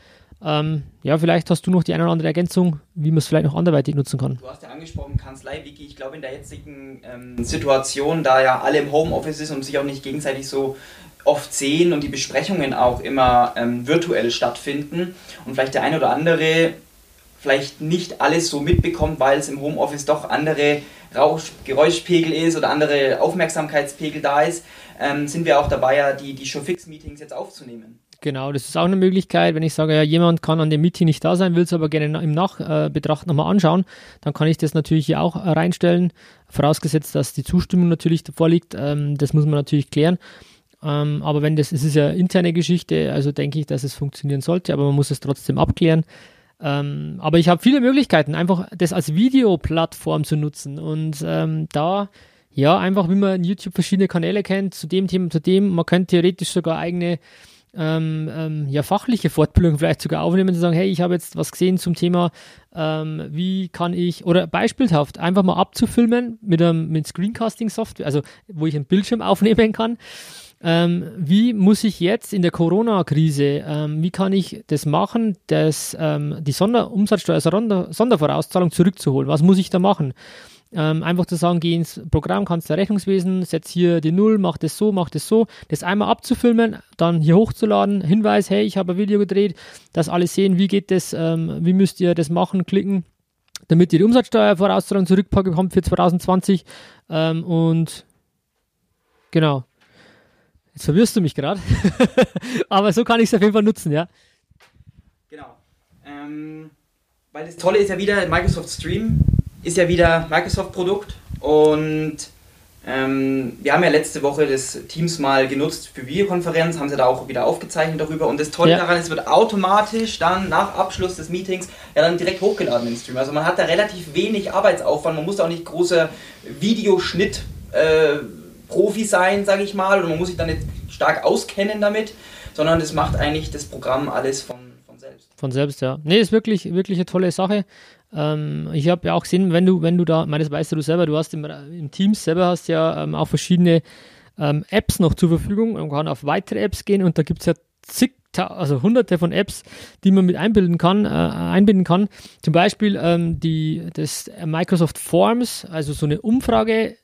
Ähm, ja, vielleicht hast du noch die eine oder andere Ergänzung, wie man es vielleicht noch anderweitig nutzen kann. Du hast ja angesprochen, Kanzlei-Wiki. Ich glaube, in der jetzigen ähm, Situation, da ja alle im Homeoffice ist und sich auch nicht gegenseitig so oft sehen und die Besprechungen auch immer ähm, virtuell stattfinden und vielleicht der eine oder andere vielleicht nicht alles so mitbekommt, weil es im Homeoffice doch andere Rausch, Geräuschpegel ist oder andere Aufmerksamkeitspegel da ist, ähm, sind wir auch dabei, ja, die, die Showfix-Meetings jetzt aufzunehmen. Genau, das ist auch eine Möglichkeit. Wenn ich sage, ja, jemand kann an dem Meeting nicht da sein, will es aber gerne im Nachbetracht nochmal anschauen, dann kann ich das natürlich hier auch äh, reinstellen. Vorausgesetzt, dass die Zustimmung natürlich davor liegt. Ähm, das muss man natürlich klären. Ähm, aber wenn das, es ist ja interne Geschichte, also denke ich, dass es funktionieren sollte, aber man muss es trotzdem abklären. Ähm, aber ich habe viele Möglichkeiten, einfach das als Videoplattform zu nutzen. Und ähm, da ja einfach, wie man in YouTube verschiedene Kanäle kennt, zu dem Thema, zu dem, man könnte theoretisch sogar eigene ähm, ähm, ja, fachliche Fortbildung vielleicht sogar aufnehmen, zu sagen, hey, ich habe jetzt was gesehen zum Thema, ähm, wie kann ich, oder beispielhaft, einfach mal abzufilmen mit einem mit Screencasting-Software, also wo ich einen Bildschirm aufnehmen kann ähm, wie muss ich jetzt in der Corona-Krise, ähm, wie kann ich das machen, dass ähm, die Sonderumsatzsteuer, also Sonder Sondervorauszahlung zurückzuholen? Was muss ich da machen? Ähm, einfach zu sagen, geh ins Programm, kannst du Rechnungswesen, setz hier die Null, mach das so, mach das so, das einmal abzufilmen, dann hier hochzuladen, Hinweis, hey, ich habe ein Video gedreht, dass alle sehen, wie geht das, ähm, wie müsst ihr das machen, klicken, damit ihr die Umsatzsteuervorauszahlung zurückbekommt für 2020 ähm, und genau. Jetzt verwirrst du mich gerade. [laughs] Aber so kann ich es auf jeden Fall nutzen, ja. Genau. Ähm, weil das Tolle ist ja wieder, Microsoft Stream ist ja wieder Microsoft-Produkt und Ähm, wir haben ja letzte Woche das Teams mal genutzt für Videokonferenz, haben sie da auch wieder aufgezeichnet darüber. Und das Tolle ja. daran ist, es wird automatisch dann nach Abschluss des Meetings ja dann direkt hochgeladen im Stream. Also man hat da relativ wenig Arbeitsaufwand, man muss da auch nicht großer Videoschnitt äh, Profi sein, sage ich mal, oder man muss sich da nicht stark auskennen damit, sondern das macht eigentlich das Programm alles von, von selbst. Von selbst, ja. Nee, ist wirklich, wirklich eine tolle Sache. Ähm, ich habe ja auch gesehen, wenn du, wenn du da, meines weißt du selber, du hast im, im Teams selber hast ja ähm, auch verschiedene ähm, Apps noch zur Verfügung. Man kann auf weitere Apps gehen und da gibt es ja zig, also hunderte von Apps, die man mit einbinden kann, äh, einbinden kann. Zum Beispiel ähm, die, das Microsoft Forms, also so eine Umfrage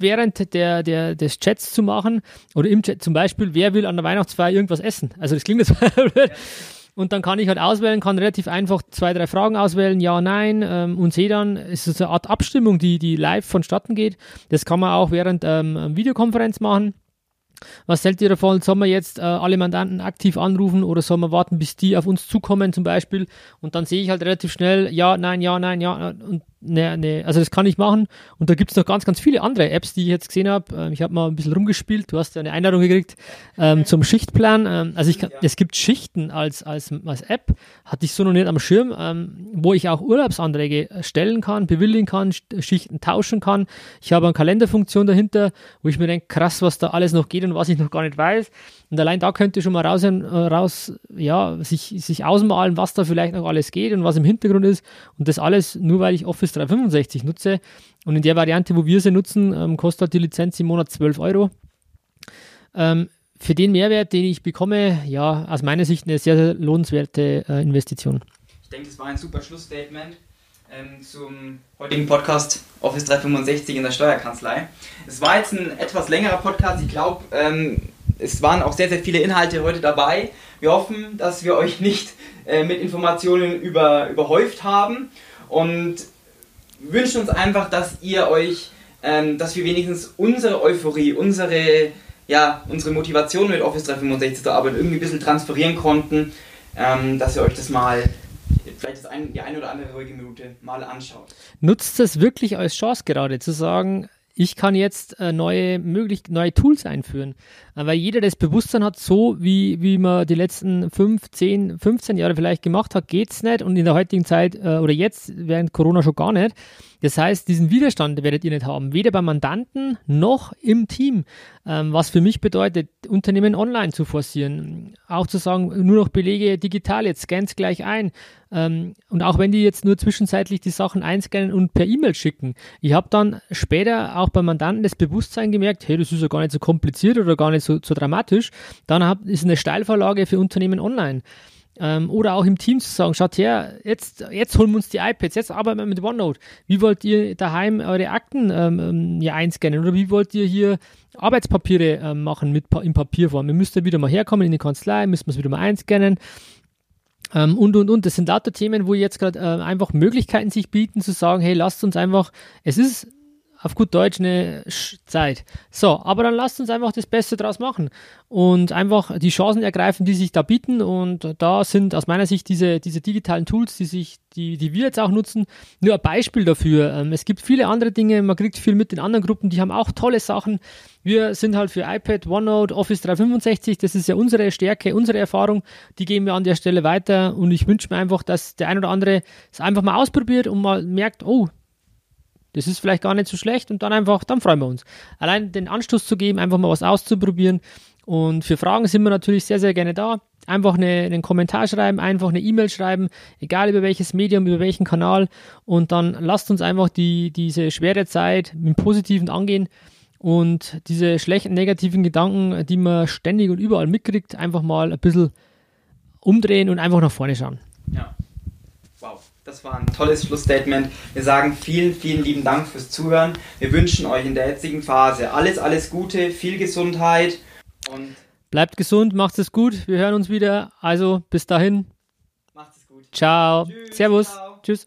während der, der, des Chats zu machen oder im Chat zum Beispiel, wer will an der Weihnachtsfeier irgendwas essen? Also das klingt jetzt [laughs] blöd. Und dann kann ich halt auswählen, kann relativ einfach zwei, drei Fragen auswählen, ja, nein, ähm, und sehe dann, es ist eine Art Abstimmung, die, die live vonstatten geht. Das kann man auch während ähm, Videokonferenz machen. Was hält ihr davon? Sollen wir jetzt äh, alle Mandanten aktiv anrufen oder sollen wir warten, bis die auf uns zukommen zum Beispiel? Und dann sehe ich halt relativ schnell, ja, nein, ja, nein, ja. Und ne, ne, also das kann ich machen. Und da gibt es noch ganz, ganz viele andere Apps, die ich jetzt gesehen habe. Ähm, ich habe mal ein bisschen rumgespielt. Du hast ja eine Einladung gekriegt ähm, zum Schichtplan. Ähm, also ich kann, es gibt Schichten als, als, als App, hatte ich so noch nicht am Schirm, ähm, wo ich auch Urlaubsanträge stellen kann, bewilligen kann, Schichten tauschen kann. Ich habe eine Kalenderfunktion dahinter, wo ich mir denke, krass, was da alles noch geht und was ich noch gar nicht weiß. Und allein da könnte schon mal raus, raus ja, sich, sich ausmalen, was da vielleicht noch alles geht und was im Hintergrund ist. Und das alles nur, weil ich Office 365 nutze. Und in der Variante, wo wir sie nutzen, ähm, kostet die Lizenz im Monat 12 Euro. Ähm, für den Mehrwert, den ich bekomme, ja, aus meiner Sicht eine sehr, sehr lohnenswerte äh, Investition. Ich denke, das war ein super Schlussstatement ähm, zum heutigen Podcast Office 365 in der Steuerkanzlei. Es war jetzt ein etwas längerer Podcast. Ich glaube, ähm, es waren auch sehr, sehr viele Inhalte heute dabei. Wir hoffen, dass wir euch nicht äh, mit Informationen über, überhäuft haben und wünschen uns einfach, dass ihr euch, ähm, dass wir wenigstens unsere Euphorie, unsere, ja, unsere Motivation mit Office 365 zu arbeiten irgendwie ein bisschen transferieren konnten, ähm, dass ihr euch das mal vielleicht ein, die eine oder andere ruhige Minute mal anschaut. Nutzt es wirklich als Chance gerade zu sagen, ich kann jetzt äh, neue, möglich, neue Tools einführen. Äh, weil jeder das Bewusstsein hat, so wie, wie man die letzten 5, 10, 15 Jahre vielleicht gemacht hat, geht es nicht und in der heutigen Zeit äh, oder jetzt während Corona schon gar nicht. Das heißt, diesen Widerstand werdet ihr nicht haben, weder beim Mandanten noch im Team. Ähm, was für mich bedeutet, Unternehmen online zu forcieren. Auch zu sagen, nur noch Belege digital, jetzt scannt gleich ein. Ähm, und auch wenn die jetzt nur zwischenzeitlich die Sachen einscannen und per E-Mail schicken. Ich habe dann später auch beim Mandanten das Bewusstsein gemerkt, hey, das ist ja gar nicht so kompliziert oder gar nicht so, so dramatisch. Dann hab, ist eine Steilvorlage für Unternehmen online. Ähm, oder auch im Team zu sagen, schaut her, jetzt, jetzt holen wir uns die iPads, jetzt arbeiten wir mit OneNote. Wie wollt ihr daheim eure Akten ähm, ähm ja, einscannen oder wie wollt ihr hier Arbeitspapiere ähm, machen mit, in Papierform? Ihr müsst ja wieder mal herkommen in die Kanzlei, müssen wir es wieder mal einscannen. Ähm, und, und, und. Das sind lauter Themen, wo jetzt gerade äh, einfach Möglichkeiten sich bieten, zu sagen, hey, lasst uns einfach, es ist auf gut Deutsch eine Zeit. So, aber dann lasst uns einfach das Beste draus machen und einfach die Chancen ergreifen, die sich da bieten. Und da sind aus meiner Sicht diese, diese digitalen Tools, die sich, die, die wir jetzt auch nutzen, nur ein Beispiel dafür. Ähm, es gibt viele andere Dinge, man kriegt viel mit den anderen Gruppen, die haben auch tolle Sachen. Wir sind halt für iPad, OneNote, Office 365, das ist ja unsere Stärke, unsere Erfahrung, die geben wir an der Stelle weiter und ich wünsche mir einfach, dass der ein oder andere es einfach mal ausprobiert und mal merkt, oh, das ist vielleicht gar nicht so schlecht und dann einfach, dann freuen wir uns. Allein den Anstoß zu geben, einfach mal was auszuprobieren. Und für Fragen sind wir natürlich sehr, sehr gerne da. Einfach eine, einen Kommentar schreiben, einfach eine E-Mail schreiben, egal über welches Medium, über welchen Kanal. Und dann lasst uns einfach die, diese schwere Zeit mit Positiven angehen und diese schlechten, negativen Gedanken, die man ständig und überall mitkriegt, einfach mal ein bisschen umdrehen und einfach nach vorne schauen. Ja. Das war ein tolles Schlussstatement. Wir sagen vielen, vielen lieben Dank fürs Zuhören. Wir wünschen euch in der jetzigen Phase alles, alles Gute, viel Gesundheit und bleibt gesund, macht es gut. Wir hören uns wieder. Also bis dahin. Macht es gut. Ciao. Tschüss, Servus. Ciao. Tschüss.